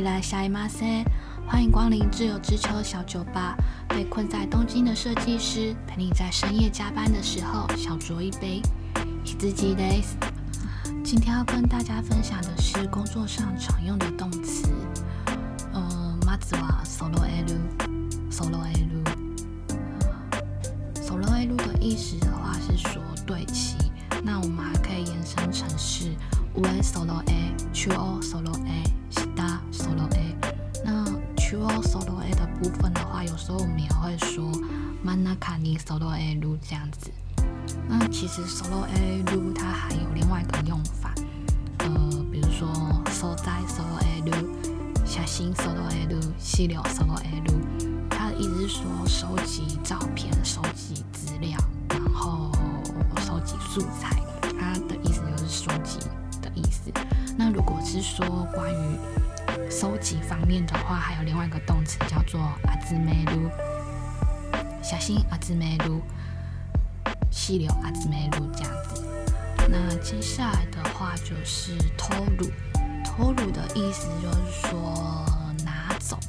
起来，下一马塞！欢迎光临自由之秋小酒吧。被困在东京的设计师，陪你在深夜加班的时候小酌一杯。自己 days。今天要跟大家分享的是工作上常用的动词。嗯，まずはソロエル、ソロエル、ソロエル的意思的话是说对齐。那我们还可以延伸成是上ソロエ、中ソ 部分的话，有时候我们也会说真ん中にソロエル这样子。那其实 solo a 路它还有另外一个用法，呃，比如说收在 solo a 路，写信 solo a 路，细流 solo a 路，它的意思是说收集照片、收集资料，然后收集素材，它的意思就是收集的意思。那如果是说关于 收集方面的话，还有另外一个动词叫做阿兹梅鲁，小心阿兹梅鲁。细流阿兹梅鲁这样子，那接下来的话就是偷录，偷录的意思就是说拿走。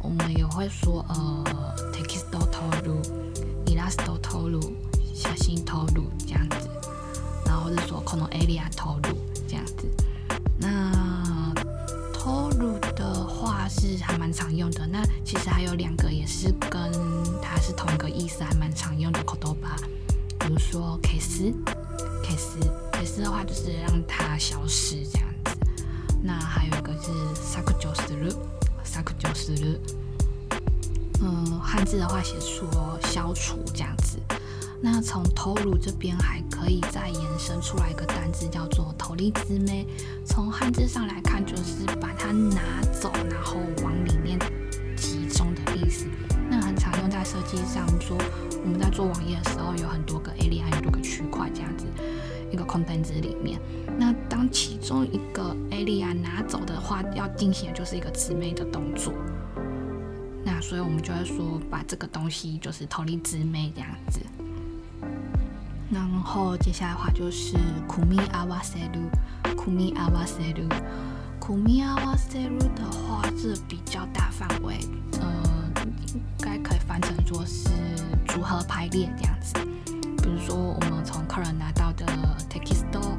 我们也会说呃，text 偷录，illustrat 偷录，小心偷录这样子，然后或者说可能 area 偷录它是还蛮常用的。那其实还有两个也是跟它是同一个意思，还蛮常用的口头吧。比如说 K 斯，K 斯，K 斯的话就是让它消失这样子。那还有一个是 saku 九十日，saku 九十日。嗯，汉字的话写说消除这样。那从头颅这边还可以再延伸出来一个单字叫做投力之妹。从汉字上来看，就是把它拿走，然后往里面集中的意思。那很常用在设计上，说。我们在做网页的时候，有很多个 area，有多个区块这样子，一个空单子里面。那当其中一个 area 拿走的话，要进行的就是一个姊妹的动作。那所以我们就会说，把这个东西就是投离姊妹这样子。然后接下来的话就是苦米阿瓦塞鲁，苦米阿瓦塞鲁，苦米阿瓦塞鲁的话，是比较大范围，呃，应该可以翻成说是。组合排列这样子？比如说，我们从客人拿到的 texto，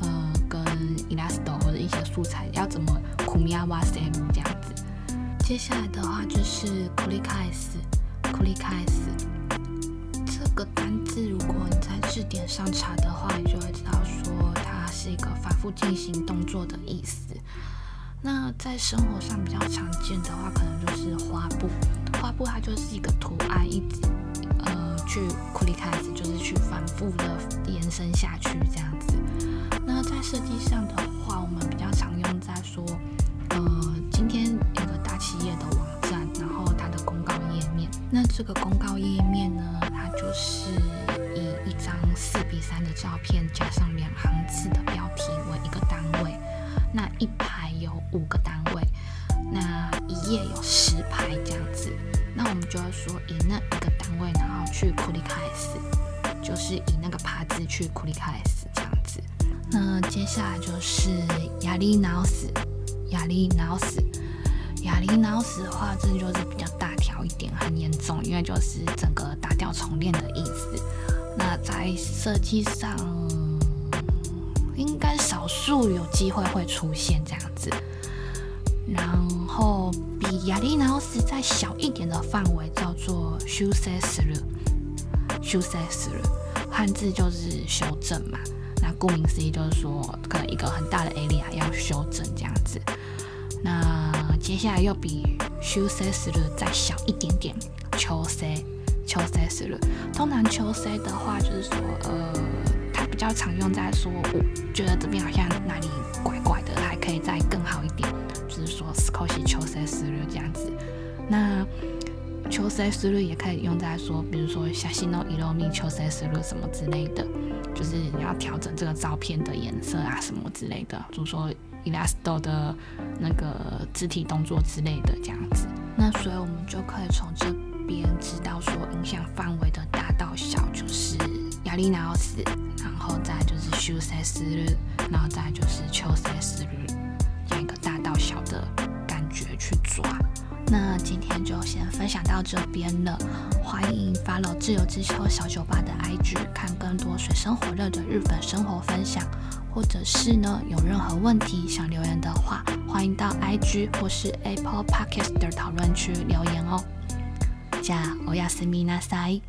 呃，跟 illustrat 或者一些素材，要怎么 kumiwa save 这样子？接下来的话就是 kulikais，kulikais 这个单字，如果点上查的话，你就会知道说它是一个反复进行动作的意思。那在生活上比较常见的话，可能就是花布，花布它就是一个图案，一直。呃，去库里开始就是去反复的延伸下去这样子。那在设计上的话，我们比较常用在说，呃，今天有个大企业的网站，然后它的公告页面。那这个公告页面呢，它就是四比三的照片加上两行字的标题为一个单位。那一排有五个单位，那一页有十排这样子。那我们就要说以那一个单位，然后去库里开始，就是以那个趴字去库里开始这样子。那接下来就是压力脑死，压力脑死，压力脑死的话，这就是比较大条一点，很严重，因为就是整个打掉重练的意思。那在设计上，应该少数有机会会出现这样子。然后比亚利纳斯再小一点的范围叫做修塞斯勒，修塞斯勒，汉字就是修正嘛。那顾名思义就是说，可能一个很大的 area 要修正这样子。那接下来又比修塞斯勒再小一点点，丘塞，丘塞斯勒。通常丘塞的话就是说，呃，它比较常用在说，我觉得这边好像哪里怪怪的，还可以再更好一点。就是说，斯科西秋塞斯了这样子。那秋塞斯律也可以用在说，比如说小西诺伊罗米秋塞斯律什么之类的，就是你要调整这个照片的颜色啊什么之类的。比如说 Elasto 的那个肢体动作之类的这样子。那所以我们就可以从这别人知道说，影响范围的大到小就是亚利纳奥斯，然后再就是修塞斯，然后再就是秋塞斯律。一个大到小的感觉去抓那今天就先分享到这边了，欢迎 follow 自由之秋小酒吧的 IG，看更多水深火热的日本生活分享，或者是呢有任何问题想留言的话，欢迎到 IG 或是 Apple Podcast 的讨论区留言哦。じゃあおやすみなさい。